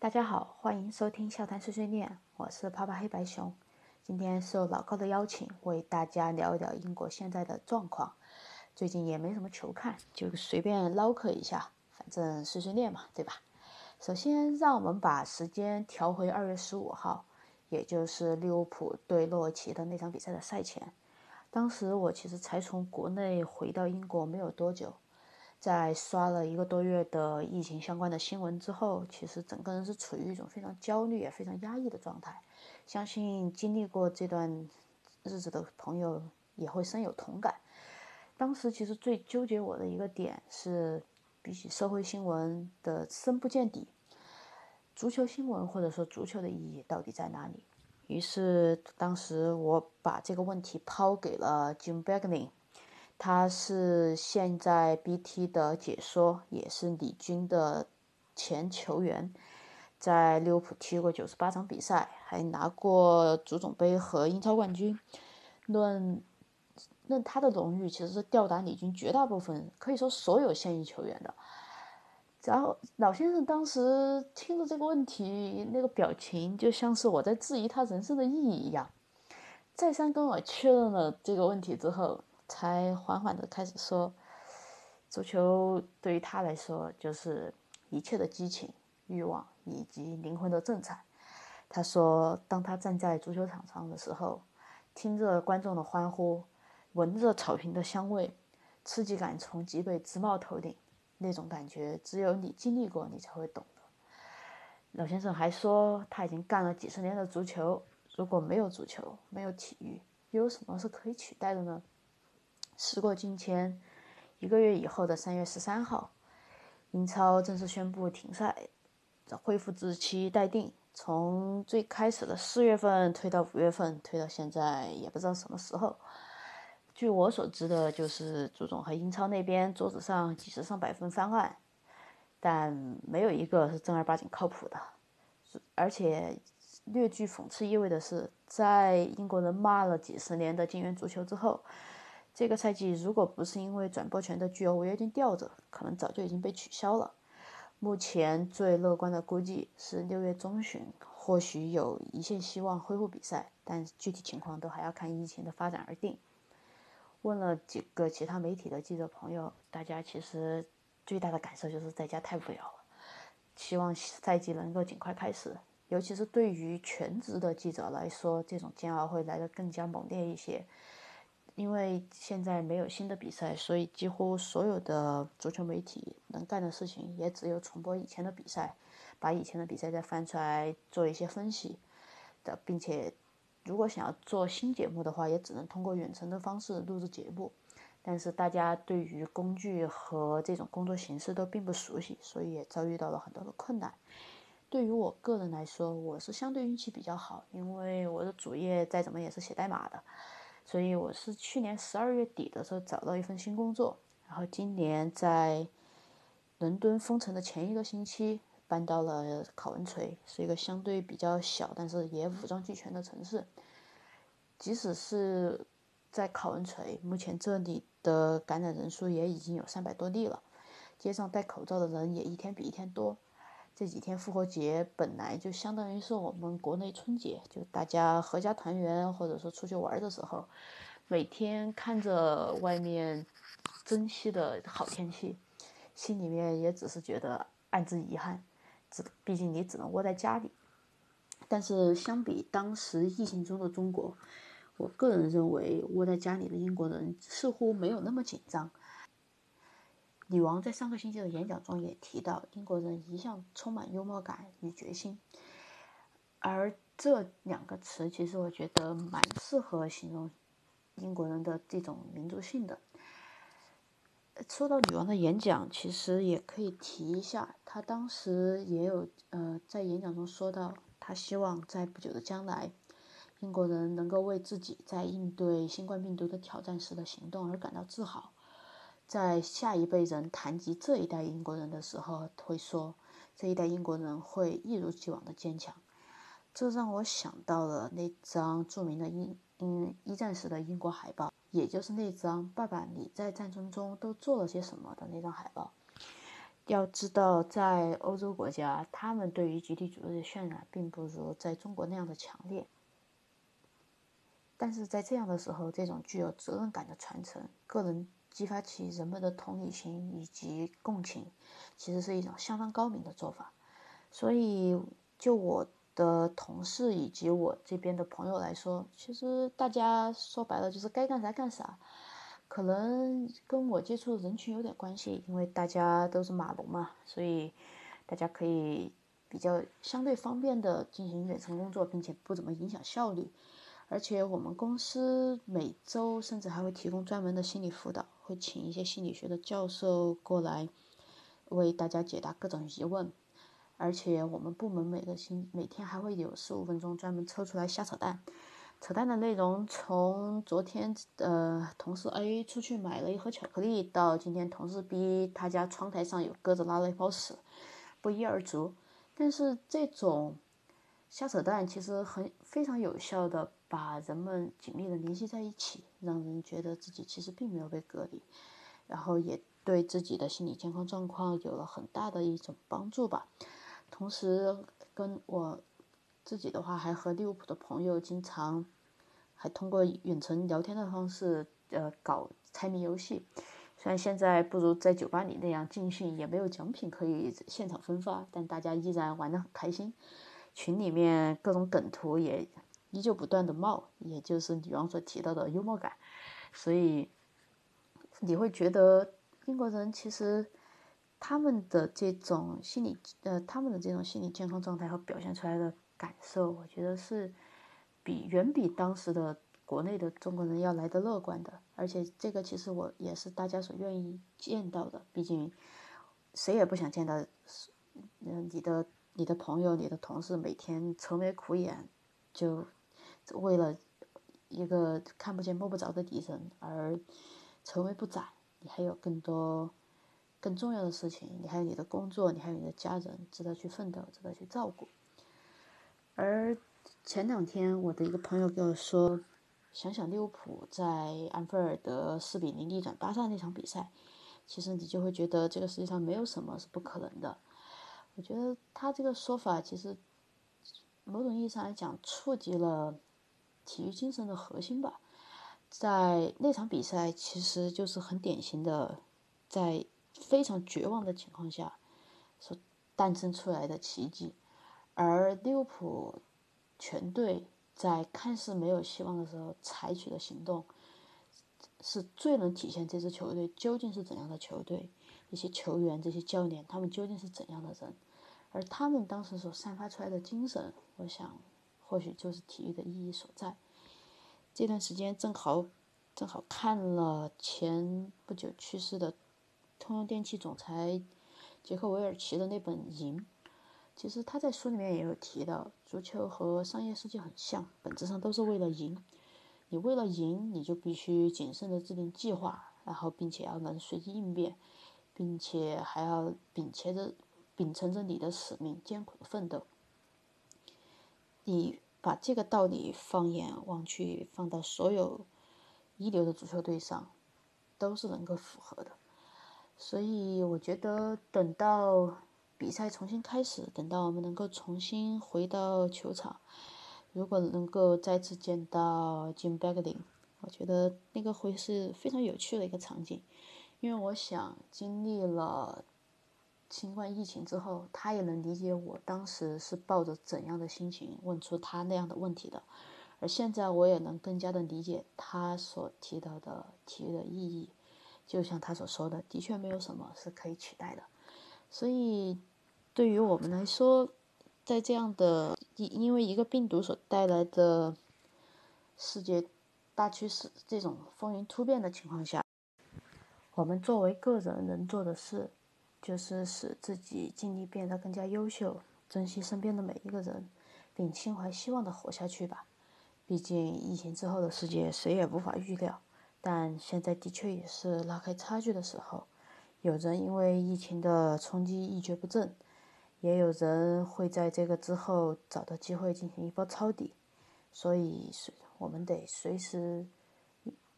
大家好，欢迎收听笑谈碎碎念，我是泡泡黑白熊。今天受老高的邀请，为大家聊一聊英国现在的状况。最近也没什么球看，就随便唠嗑一下，反正碎碎念嘛，对吧？首先，让我们把时间调回二月十五号，也就是利物浦对诺维奇的那场比赛的赛前。当时我其实才从国内回到英国没有多久。在刷了一个多月的疫情相关的新闻之后，其实整个人是处于一种非常焦虑也非常压抑的状态。相信经历过这段日子的朋友也会深有同感。当时其实最纠结我的一个点是，比起社会新闻的深不见底，足球新闻或者说足球的意义到底在哪里？于是当时我把这个问题抛给了 Jim Beglin。他是现在 BT 的解说，也是李军的前球员，在利物浦踢过九十八场比赛，还拿过足总杯和英超冠军。论论他的荣誉，其实是吊打李军绝大部分，可以说所有现役球员的。然后老先生当时听着这个问题，那个表情就像是我在质疑他人生的意义一样。再三跟我确认了这个问题之后。才缓缓地开始说，足球对于他来说就是一切的激情、欲望以及灵魂的震颤。他说，当他站在足球场上的时候，听着观众的欢呼，闻着草坪的香味，刺激感从脊背直冒头顶，那种感觉只有你经历过，你才会懂得。老先生还说，他已经干了几十年的足球，如果没有足球，没有体育，又有什么是可以取代的呢？时过境迁，一个月以后的三月十三号，英超正式宣布停赛，恢复日期待定，从最开始的四月份推到五月份，推到现在也不知道什么时候。据我所知的，就是朱总和英超那边桌子上几十上百份方案，但没有一个是正儿八经靠谱的。而且略具讽刺意味的是，在英国人骂了几十年的金元足球之后。这个赛季如果不是因为转播权的巨额违约金吊着，可能早就已经被取消了。目前最乐观的估计是六月中旬，或许有一线希望恢复比赛，但具体情况都还要看疫情的发展而定。问了几个其他媒体的记者朋友，大家其实最大的感受就是在家太无聊了，希望赛季能够尽快开始。尤其是对于全职的记者来说，这种煎熬会来得更加猛烈一些。因为现在没有新的比赛，所以几乎所有的足球媒体能干的事情也只有重播以前的比赛，把以前的比赛再翻出来做一些分析的，并且如果想要做新节目的话，也只能通过远程的方式录制节目。但是大家对于工具和这种工作形式都并不熟悉，所以也遭遇到了很多的困难。对于我个人来说，我是相对运气比较好，因为我的主业再怎么也是写代码的。所以我是去年十二月底的时候找到一份新工作，然后今年在伦敦封城的前一个星期搬到了考文垂，是一个相对比较小但是也武装俱全的城市。即使是在考文垂，目前这里的感染人数也已经有三百多例了，街上戴口罩的人也一天比一天多。这几天复活节本来就相当于是我们国内春节，就大家合家团圆或者说出去玩的时候，每天看着外面珍惜的好天气，心里面也只是觉得暗自遗憾。只毕竟你只能窝在家里。但是相比当时疫情中的中国，我个人认为窝在家里的英国人似乎没有那么紧张。女王在上个星期的演讲中也提到，英国人一向充满幽默感与决心，而这两个词其实我觉得蛮适合形容英国人的这种民族性的。说到女王的演讲，其实也可以提一下，她当时也有呃在演讲中说到，她希望在不久的将来，英国人能够为自己在应对新冠病毒的挑战时的行动而感到自豪。在下一辈人谈及这一代英国人的时候，会说这一代英国人会一如既往的坚强。这让我想到了那张著名的英英一战时的英国海报，也就是那张“爸爸，你在战争中都做了些什么”的那张海报。要知道，在欧洲国家，他们对于集体主义的渲染并不如在中国那样的强烈。但是在这样的时候，这种具有责任感的传承，个人激发起人们的同理心以及共情，其实是一种相当高明的做法。所以，就我的同事以及我这边的朋友来说，其实大家说白了就是该干啥干啥。可能跟我接触的人群有点关系，因为大家都是码农嘛，所以大家可以比较相对方便的进行远程工作，并且不怎么影响效率。而且我们公司每周甚至还会提供专门的心理辅导，会请一些心理学的教授过来为大家解答各种疑问。而且我们部门每个星每天还会有十五分钟专门抽出来瞎扯淡。扯淡的内容，从昨天呃同事 A 出去买了一盒巧克力，到今天同事 B 他家窗台上有鸽子拉了一泡屎，不一而足。但是这种瞎扯淡其实很非常有效的把人们紧密的联系在一起，让人觉得自己其实并没有被隔离，然后也对自己的心理健康状况有了很大的一种帮助吧。同时跟我。自己的话，还和利物浦的朋友经常还通过远程聊天的方式，呃，搞猜谜游戏。虽然现在不如在酒吧里那样尽兴，也没有奖品可以现场分发，但大家依然玩得很开心。群里面各种梗图也依旧不断的冒，也就是女王所提到的幽默感。所以你会觉得英国人其实他们的这种心理，呃，他们的这种心理健康状态和表现出来的。感受，我觉得是比远比当时的国内的中国人要来的乐观的，而且这个其实我也是大家所愿意见到的。毕竟谁也不想见到，嗯，你的你的朋友、你的同事每天愁眉苦眼，就为了一个看不见摸不着的敌人而愁眉不展。你还有更多更重要的事情，你还有你的工作，你还有你的家人值得去奋斗，值得去照顾。而前两天，我的一个朋友跟我说，想想利物浦在安菲尔德四比零逆转巴萨那场比赛，其实你就会觉得这个世界上没有什么是不可能的。我觉得他这个说法其实某种意义上来讲，触及了体育精神的核心吧。在那场比赛，其实就是很典型的，在非常绝望的情况下所诞生出来的奇迹。而利物浦全队在看似没有希望的时候采取的行动，是最能体现这支球队究竟是怎样的球队，一些球员、这些教练他们究竟是怎样的人，而他们当时所散发出来的精神，我想或许就是体育的意义所在。这段时间正好正好看了前不久去世的通用电气总裁杰克韦尔奇的那本《赢》。其实他在书里面也有提到，足球和商业世界很像，本质上都是为了赢。你为了赢，你就必须谨慎的制定计划，然后并且要能随机应变，并且还要秉持着秉承着你的使命，艰苦的奋斗。你把这个道理放眼望去，放到所有一流的足球队上，都是能够符合的。所以我觉得等到。比赛重新开始，等到我们能够重新回到球场，如果能够再次见到 Jim b a g l i n 我觉得那个会是非常有趣的一个场景。因为我想，经历了新冠疫情之后，他也能理解我当时是抱着怎样的心情问出他那样的问题的。而现在，我也能更加的理解他所提到的体育的意义。就像他所说的，的确没有什么是可以取代的。所以，对于我们来说，在这样的因因为一个病毒所带来的世界大趋势这种风云突变的情况下，我们作为个人能做的事，就是使自己尽力变得更加优秀，珍惜身边的每一个人，并心怀希望的活下去吧。毕竟疫情之后的世界谁也无法预料，但现在的确也是拉开差距的时候。有人因为疫情的冲击一蹶不振，也有人会在这个之后找到机会进行一波抄底，所以我们得随时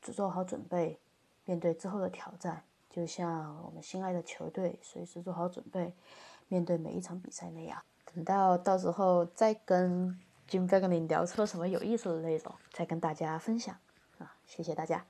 做好准备，面对之后的挑战，就像我们心爱的球队随时做好准备，面对每一场比赛那样。等到到时候再跟 Jim Bagley 聊出了什么有意思的内容，再跟大家分享。啊，谢谢大家。